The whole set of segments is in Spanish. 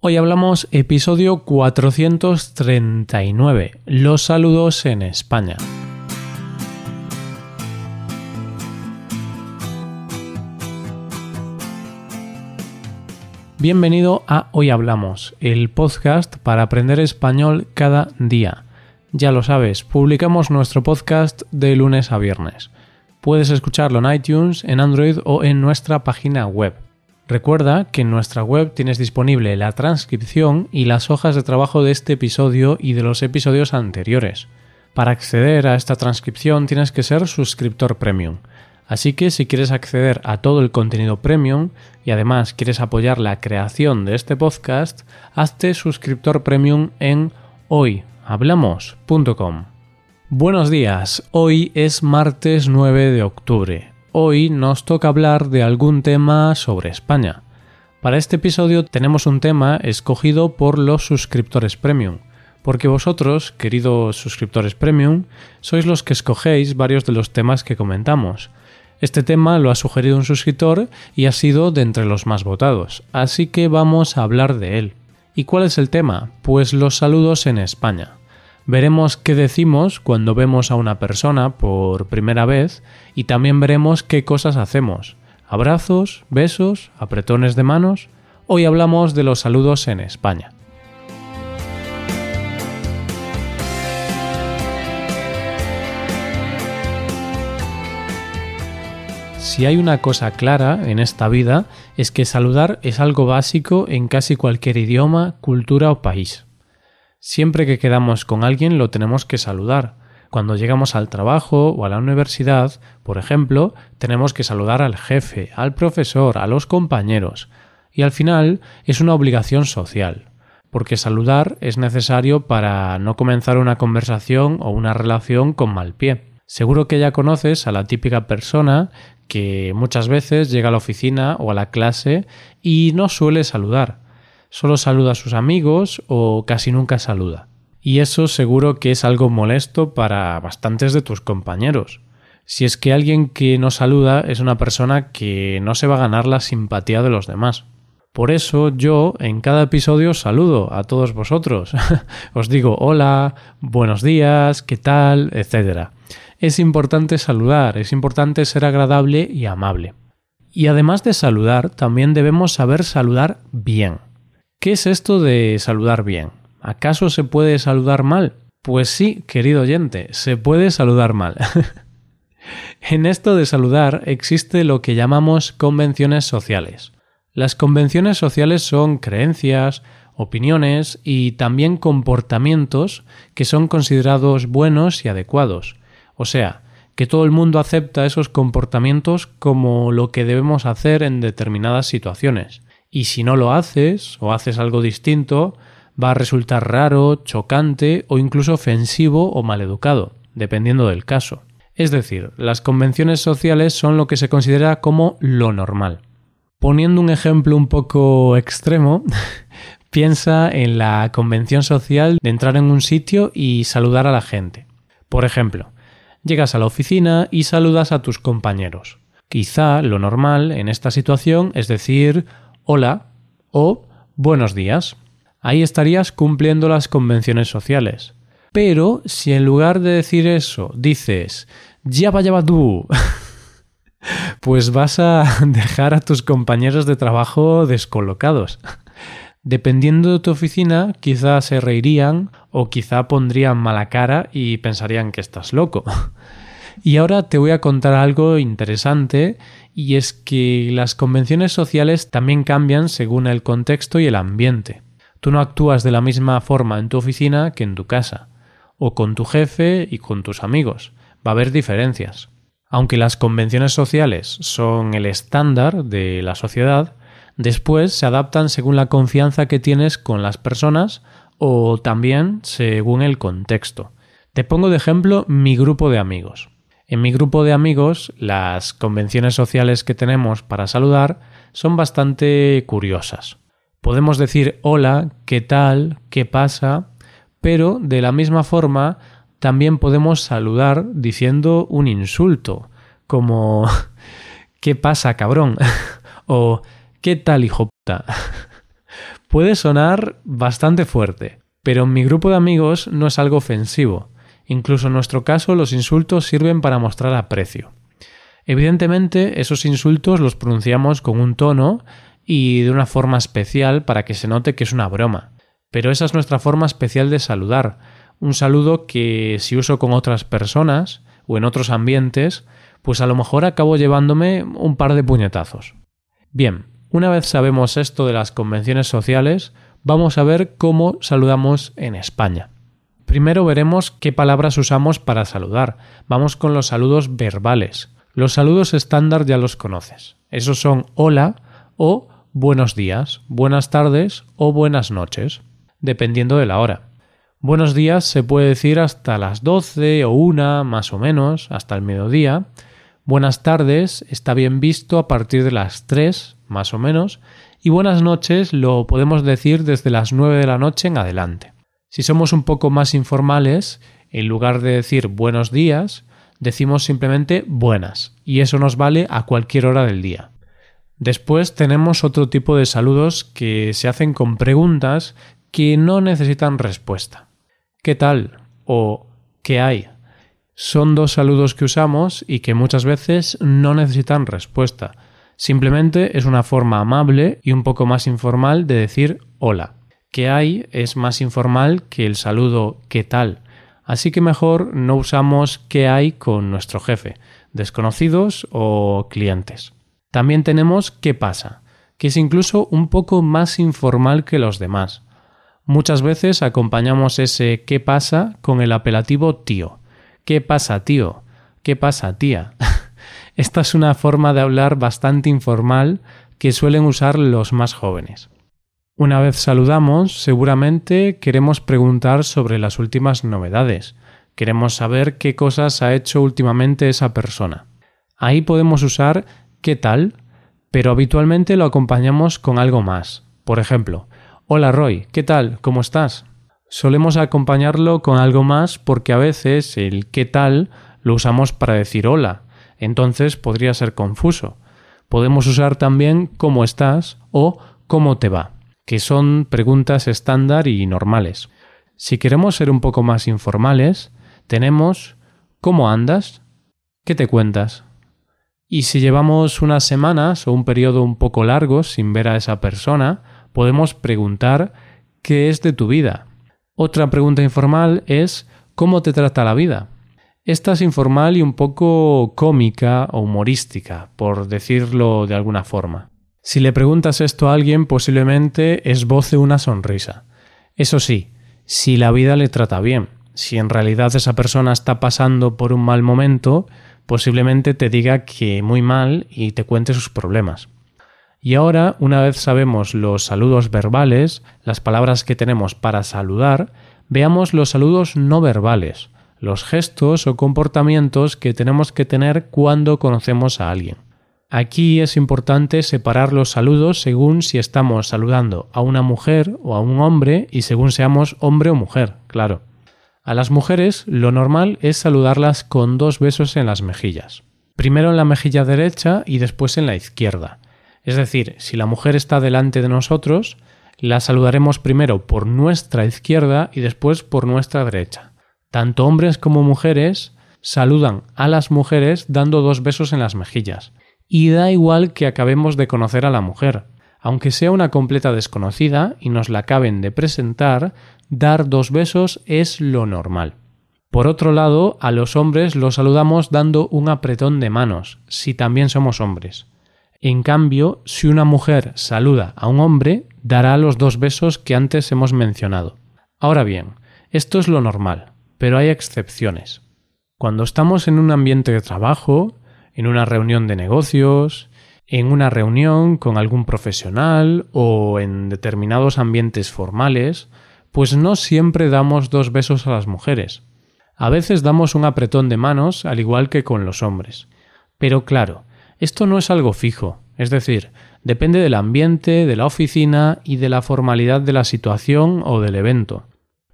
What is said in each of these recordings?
Hoy hablamos episodio 439, los saludos en España. Bienvenido a Hoy Hablamos, el podcast para aprender español cada día. Ya lo sabes, publicamos nuestro podcast de lunes a viernes. Puedes escucharlo en iTunes, en Android o en nuestra página web. Recuerda que en nuestra web tienes disponible la transcripción y las hojas de trabajo de este episodio y de los episodios anteriores. Para acceder a esta transcripción tienes que ser suscriptor premium. Así que si quieres acceder a todo el contenido premium y además quieres apoyar la creación de este podcast, hazte suscriptor premium en hoyhablamos.com. Buenos días, hoy es martes 9 de octubre. Hoy nos toca hablar de algún tema sobre España. Para este episodio tenemos un tema escogido por los suscriptores premium, porque vosotros, queridos suscriptores premium, sois los que escogéis varios de los temas que comentamos. Este tema lo ha sugerido un suscriptor y ha sido de entre los más votados, así que vamos a hablar de él. ¿Y cuál es el tema? Pues los saludos en España. Veremos qué decimos cuando vemos a una persona por primera vez y también veremos qué cosas hacemos. Abrazos, besos, apretones de manos. Hoy hablamos de los saludos en España. Si hay una cosa clara en esta vida es que saludar es algo básico en casi cualquier idioma, cultura o país. Siempre que quedamos con alguien lo tenemos que saludar. Cuando llegamos al trabajo o a la universidad, por ejemplo, tenemos que saludar al jefe, al profesor, a los compañeros. Y al final es una obligación social, porque saludar es necesario para no comenzar una conversación o una relación con mal pie. Seguro que ya conoces a la típica persona que muchas veces llega a la oficina o a la clase y no suele saludar solo saluda a sus amigos o casi nunca saluda. Y eso seguro que es algo molesto para bastantes de tus compañeros. Si es que alguien que no saluda es una persona que no se va a ganar la simpatía de los demás. Por eso yo en cada episodio saludo a todos vosotros. Os digo hola, buenos días, qué tal, etc. Es importante saludar, es importante ser agradable y amable. Y además de saludar, también debemos saber saludar bien. ¿Qué es esto de saludar bien? ¿Acaso se puede saludar mal? Pues sí, querido oyente, se puede saludar mal. en esto de saludar existe lo que llamamos convenciones sociales. Las convenciones sociales son creencias, opiniones y también comportamientos que son considerados buenos y adecuados. O sea, que todo el mundo acepta esos comportamientos como lo que debemos hacer en determinadas situaciones y si no lo haces o haces algo distinto, va a resultar raro, chocante o incluso ofensivo o maleducado, dependiendo del caso. Es decir, las convenciones sociales son lo que se considera como lo normal. Poniendo un ejemplo un poco extremo, piensa en la convención social de entrar en un sitio y saludar a la gente. Por ejemplo, llegas a la oficina y saludas a tus compañeros. Quizá lo normal en esta situación es decir hola o buenos días. Ahí estarías cumpliendo las convenciones sociales. Pero si en lugar de decir eso dices ya vaya tú, pues vas a dejar a tus compañeros de trabajo descolocados. Dependiendo de tu oficina, quizá se reirían o quizá pondrían mala cara y pensarían que estás loco. Y ahora te voy a contar algo interesante y es que las convenciones sociales también cambian según el contexto y el ambiente. Tú no actúas de la misma forma en tu oficina que en tu casa, o con tu jefe y con tus amigos. Va a haber diferencias. Aunque las convenciones sociales son el estándar de la sociedad, después se adaptan según la confianza que tienes con las personas o también según el contexto. Te pongo de ejemplo mi grupo de amigos. En mi grupo de amigos, las convenciones sociales que tenemos para saludar son bastante curiosas. Podemos decir hola, qué tal, qué pasa, pero de la misma forma también podemos saludar diciendo un insulto, como ¿qué pasa, cabrón? o ¿qué tal, hijo puta? Puede sonar bastante fuerte, pero en mi grupo de amigos no es algo ofensivo. Incluso en nuestro caso los insultos sirven para mostrar aprecio. Evidentemente esos insultos los pronunciamos con un tono y de una forma especial para que se note que es una broma. Pero esa es nuestra forma especial de saludar, un saludo que si uso con otras personas o en otros ambientes, pues a lo mejor acabo llevándome un par de puñetazos. Bien, una vez sabemos esto de las convenciones sociales, vamos a ver cómo saludamos en España. Primero veremos qué palabras usamos para saludar. Vamos con los saludos verbales. Los saludos estándar ya los conoces. Esos son hola o buenos días, buenas tardes o buenas noches, dependiendo de la hora. Buenos días se puede decir hasta las 12 o una, más o menos, hasta el mediodía. Buenas tardes está bien visto a partir de las 3, más o menos, y buenas noches lo podemos decir desde las 9 de la noche en adelante. Si somos un poco más informales, en lugar de decir buenos días, decimos simplemente buenas, y eso nos vale a cualquier hora del día. Después tenemos otro tipo de saludos que se hacen con preguntas que no necesitan respuesta. ¿Qué tal? o ¿qué hay? Son dos saludos que usamos y que muchas veces no necesitan respuesta. Simplemente es una forma amable y un poco más informal de decir hola. ¿Qué hay? es más informal que el saludo ¿qué tal? Así que mejor no usamos qué hay con nuestro jefe, desconocidos o clientes. También tenemos qué pasa, que es incluso un poco más informal que los demás. Muchas veces acompañamos ese qué pasa con el apelativo tío. ¿Qué pasa, tío? ¿Qué pasa, tía? Esta es una forma de hablar bastante informal que suelen usar los más jóvenes. Una vez saludamos, seguramente queremos preguntar sobre las últimas novedades. Queremos saber qué cosas ha hecho últimamente esa persona. Ahí podemos usar qué tal, pero habitualmente lo acompañamos con algo más. Por ejemplo, hola Roy, ¿qué tal? ¿Cómo estás? Solemos acompañarlo con algo más porque a veces el qué tal lo usamos para decir hola, entonces podría ser confuso. Podemos usar también cómo estás o cómo te va, que son preguntas estándar y normales. Si queremos ser un poco más informales, tenemos ¿cómo andas? ¿Qué te cuentas? Y si llevamos unas semanas o un periodo un poco largo sin ver a esa persona, podemos preguntar ¿qué es de tu vida? Otra pregunta informal es ¿cómo te trata la vida? Esta es informal y un poco cómica o humorística, por decirlo de alguna forma. Si le preguntas esto a alguien, posiblemente esboce una sonrisa. Eso sí, si la vida le trata bien, si en realidad esa persona está pasando por un mal momento, posiblemente te diga que muy mal y te cuente sus problemas. Y ahora, una vez sabemos los saludos verbales, las palabras que tenemos para saludar, veamos los saludos no verbales, los gestos o comportamientos que tenemos que tener cuando conocemos a alguien. Aquí es importante separar los saludos según si estamos saludando a una mujer o a un hombre y según seamos hombre o mujer, claro. A las mujeres lo normal es saludarlas con dos besos en las mejillas. Primero en la mejilla derecha y después en la izquierda. Es decir, si la mujer está delante de nosotros, la saludaremos primero por nuestra izquierda y después por nuestra derecha. Tanto hombres como mujeres saludan a las mujeres dando dos besos en las mejillas. Y da igual que acabemos de conocer a la mujer. Aunque sea una completa desconocida y nos la acaben de presentar, dar dos besos es lo normal. Por otro lado, a los hombres los saludamos dando un apretón de manos, si también somos hombres. En cambio, si una mujer saluda a un hombre, dará los dos besos que antes hemos mencionado. Ahora bien, esto es lo normal pero hay excepciones. Cuando estamos en un ambiente de trabajo, en una reunión de negocios, en una reunión con algún profesional o en determinados ambientes formales, pues no siempre damos dos besos a las mujeres. A veces damos un apretón de manos, al igual que con los hombres. Pero claro, esto no es algo fijo, es decir, depende del ambiente, de la oficina y de la formalidad de la situación o del evento.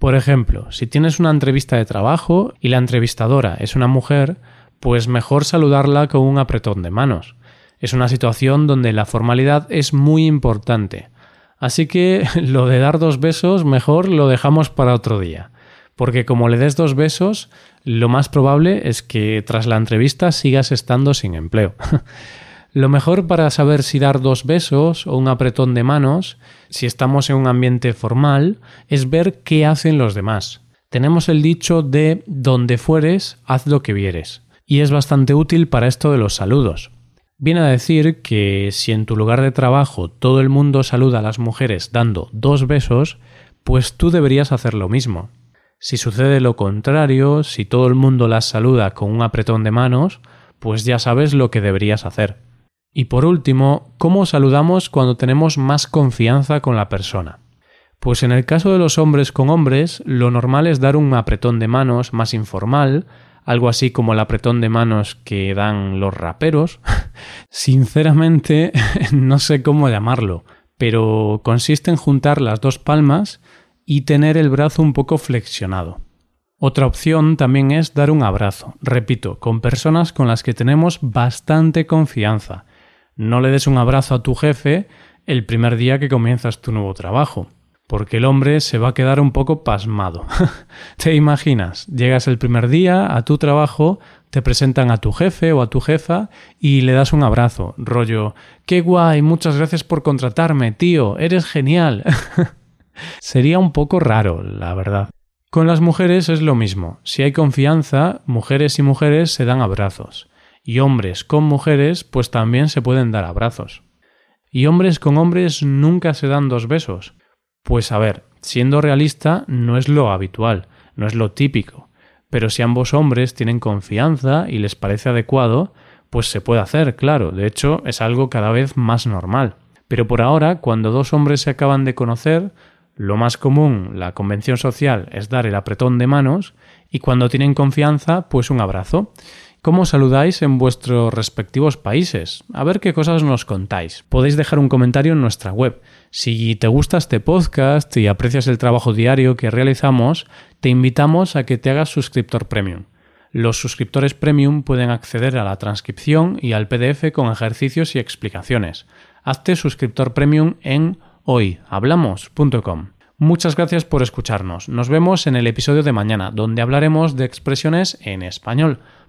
Por ejemplo, si tienes una entrevista de trabajo y la entrevistadora es una mujer, pues mejor saludarla con un apretón de manos. Es una situación donde la formalidad es muy importante. Así que lo de dar dos besos mejor lo dejamos para otro día. Porque como le des dos besos, lo más probable es que tras la entrevista sigas estando sin empleo. Lo mejor para saber si dar dos besos o un apretón de manos, si estamos en un ambiente formal, es ver qué hacen los demás. Tenemos el dicho de donde fueres, haz lo que vieres, y es bastante útil para esto de los saludos. Viene a decir que si en tu lugar de trabajo todo el mundo saluda a las mujeres dando dos besos, pues tú deberías hacer lo mismo. Si sucede lo contrario, si todo el mundo las saluda con un apretón de manos, pues ya sabes lo que deberías hacer. Y por último, ¿cómo saludamos cuando tenemos más confianza con la persona? Pues en el caso de los hombres con hombres, lo normal es dar un apretón de manos más informal, algo así como el apretón de manos que dan los raperos. Sinceramente, no sé cómo llamarlo, pero consiste en juntar las dos palmas y tener el brazo un poco flexionado. Otra opción también es dar un abrazo, repito, con personas con las que tenemos bastante confianza, no le des un abrazo a tu jefe el primer día que comienzas tu nuevo trabajo, porque el hombre se va a quedar un poco pasmado. ¿Te imaginas? Llegas el primer día a tu trabajo, te presentan a tu jefe o a tu jefa y le das un abrazo, rollo, qué guay, muchas gracias por contratarme, tío, eres genial. Sería un poco raro, la verdad. Con las mujeres es lo mismo. Si hay confianza, mujeres y mujeres se dan abrazos y hombres con mujeres pues también se pueden dar abrazos. Y hombres con hombres nunca se dan dos besos. Pues a ver, siendo realista no es lo habitual, no es lo típico, pero si ambos hombres tienen confianza y les parece adecuado, pues se puede hacer, claro, de hecho es algo cada vez más normal. Pero por ahora, cuando dos hombres se acaban de conocer, lo más común, la convención social, es dar el apretón de manos y cuando tienen confianza, pues un abrazo. ¿Cómo saludáis en vuestros respectivos países? A ver qué cosas nos contáis. Podéis dejar un comentario en nuestra web. Si te gusta este podcast y aprecias el trabajo diario que realizamos, te invitamos a que te hagas suscriptor premium. Los suscriptores premium pueden acceder a la transcripción y al PDF con ejercicios y explicaciones. Hazte suscriptor premium en hoyhablamos.com. Muchas gracias por escucharnos. Nos vemos en el episodio de mañana, donde hablaremos de expresiones en español.